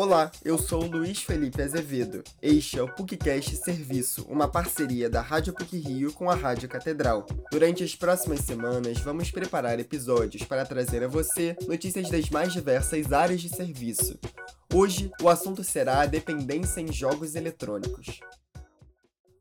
Olá, eu sou Luiz Felipe Azevedo. Este é o PUCcast Serviço, uma parceria da Rádio PUC Rio com a Rádio Catedral. Durante as próximas semanas, vamos preparar episódios para trazer a você notícias das mais diversas áreas de serviço. Hoje, o assunto será a dependência em jogos eletrônicos.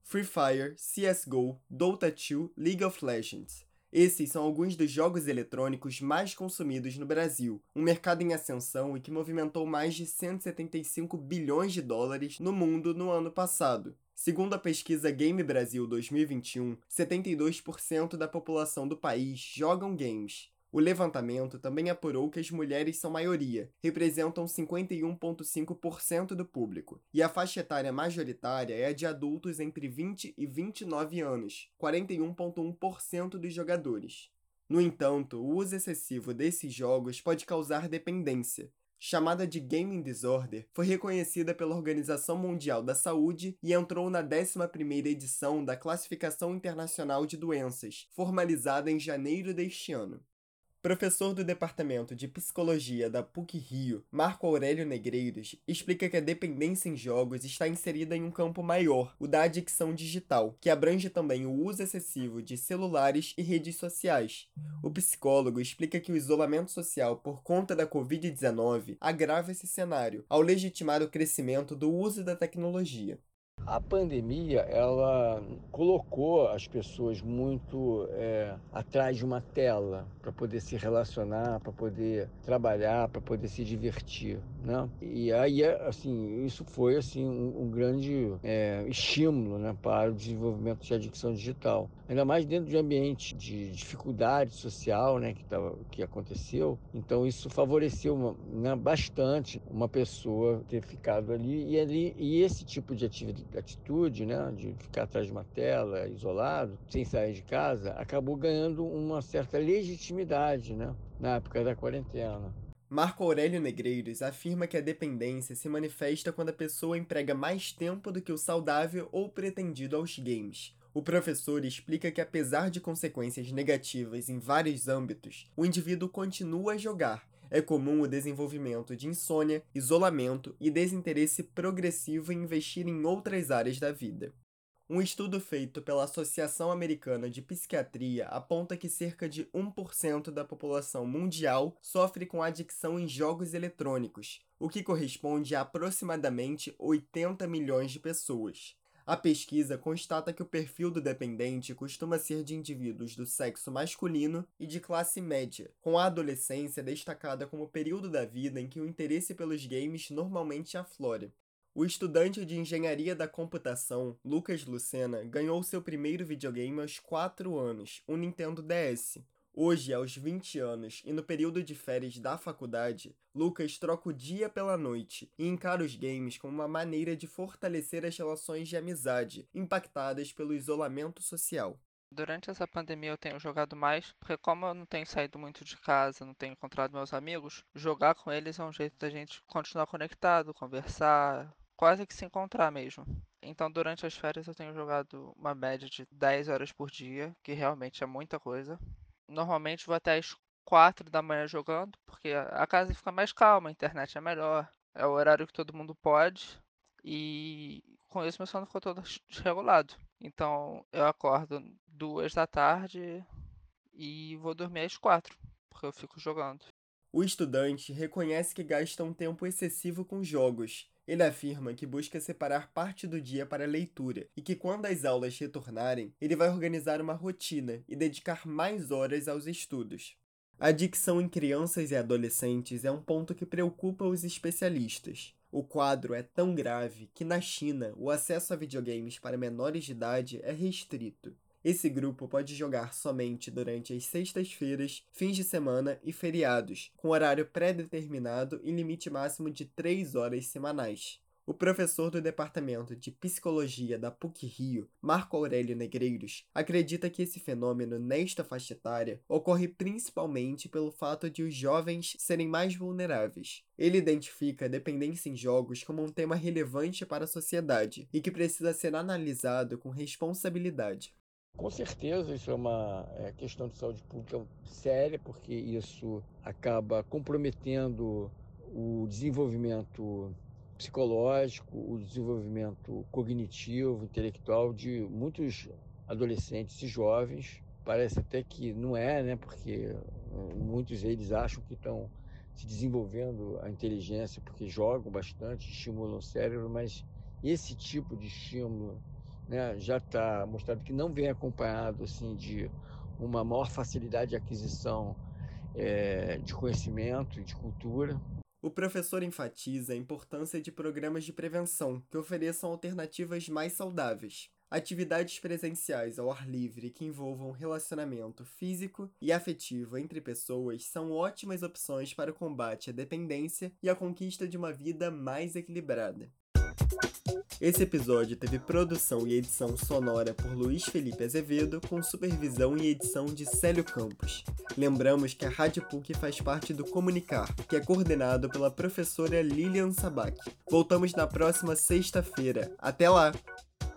Free Fire, CSGO, Dota 2, League of Legends. Esses são alguns dos jogos eletrônicos mais consumidos no Brasil, um mercado em ascensão e que movimentou mais de 175 bilhões de dólares no mundo no ano passado. Segundo a pesquisa Game Brasil 2021, 72% da população do país jogam games. O levantamento também apurou que as mulheres são maioria, representam 51,5% do público, e a faixa etária majoritária é a de adultos entre 20 e 29 anos, 41,1% dos jogadores. No entanto, o uso excessivo desses jogos pode causar dependência, chamada de Gaming Disorder, foi reconhecida pela Organização Mundial da Saúde e entrou na 11ª edição da Classificação Internacional de Doenças, formalizada em janeiro deste ano. Professor do Departamento de Psicologia da PUC-Rio, Marco Aurélio Negreiros, explica que a dependência em jogos está inserida em um campo maior, o da adicção digital, que abrange também o uso excessivo de celulares e redes sociais. O psicólogo explica que o isolamento social por conta da Covid-19 agrava esse cenário, ao legitimar o crescimento do uso da tecnologia. A pandemia ela colocou as pessoas muito é, atrás de uma tela para poder se relacionar, para poder trabalhar, para poder se divertir, né? E aí assim isso foi assim um, um grande é, estímulo, né, para o desenvolvimento de adicção digital, ainda mais dentro de um ambiente de dificuldade social, né, que tava, que aconteceu. Então isso favoreceu uma, né, bastante uma pessoa ter ficado ali e ali e esse tipo de atividade atitude, né, de ficar atrás de uma tela, isolado, sem sair de casa, acabou ganhando uma certa legitimidade, né, na época da quarentena. Marco Aurélio Negreiros afirma que a dependência se manifesta quando a pessoa emprega mais tempo do que o saudável ou pretendido aos games. O professor explica que, apesar de consequências negativas em vários âmbitos, o indivíduo continua a jogar, é comum o desenvolvimento de insônia, isolamento e desinteresse progressivo em investir em outras áreas da vida. Um estudo feito pela Associação Americana de Psiquiatria aponta que cerca de 1% da população mundial sofre com adicção em jogos eletrônicos, o que corresponde a aproximadamente 80 milhões de pessoas. A pesquisa constata que o perfil do dependente costuma ser de indivíduos do sexo masculino e de classe média, com a adolescência destacada como o período da vida em que o interesse pelos games normalmente aflora. O estudante de engenharia da computação, Lucas Lucena, ganhou seu primeiro videogame aos 4 anos, o Nintendo DS, Hoje, aos 20 anos e no período de férias da faculdade, Lucas troca o dia pela noite e encara os games como uma maneira de fortalecer as relações de amizade impactadas pelo isolamento social. Durante essa pandemia eu tenho jogado mais, porque como eu não tenho saído muito de casa, não tenho encontrado meus amigos, jogar com eles é um jeito da gente continuar conectado, conversar, quase que se encontrar mesmo. Então, durante as férias eu tenho jogado uma média de 10 horas por dia, que realmente é muita coisa normalmente vou até as 4 da manhã jogando, porque a casa fica mais calma, a internet é melhor, é o horário que todo mundo pode. E com isso meu sono ficou todo desregulado. Então eu acordo duas da tarde e vou dormir às quatro, porque eu fico jogando. O estudante reconhece que gasta um tempo excessivo com jogos ele afirma que busca separar parte do dia para leitura e que quando as aulas retornarem, ele vai organizar uma rotina e dedicar mais horas aos estudos. A adicção em crianças e adolescentes é um ponto que preocupa os especialistas. O quadro é tão grave que na China o acesso a videogames para menores de idade é restrito. Esse grupo pode jogar somente durante as sextas-feiras, fins de semana e feriados, com horário pré-determinado e limite máximo de 3 horas semanais. O professor do Departamento de Psicologia da PUC-Rio, Marco Aurélio Negreiros, acredita que esse fenômeno nesta faixa etária ocorre principalmente pelo fato de os jovens serem mais vulneráveis. Ele identifica a dependência em jogos como um tema relevante para a sociedade e que precisa ser analisado com responsabilidade. Com certeza, isso é uma é, questão de saúde pública séria, porque isso acaba comprometendo o desenvolvimento psicológico, o desenvolvimento cognitivo, intelectual de muitos adolescentes e jovens. Parece até que não é, né? Porque eh, muitos deles acham que estão se desenvolvendo a inteligência porque jogam bastante, estimulam o cérebro, mas esse tipo de estímulo né, já está mostrado que não vem acompanhado assim de uma maior facilidade de aquisição é, de conhecimento e de cultura. O professor enfatiza a importância de programas de prevenção que ofereçam alternativas mais saudáveis, Atividades presenciais ao ar livre que envolvam relacionamento físico e afetivo entre pessoas são ótimas opções para o combate à dependência e a conquista de uma vida mais equilibrada. Esse episódio teve produção e edição sonora por Luiz Felipe Azevedo, com supervisão e edição de Célio Campos. Lembramos que a Rádio PUC faz parte do Comunicar, que é coordenado pela professora Lilian Sabac. Voltamos na próxima sexta-feira. Até lá!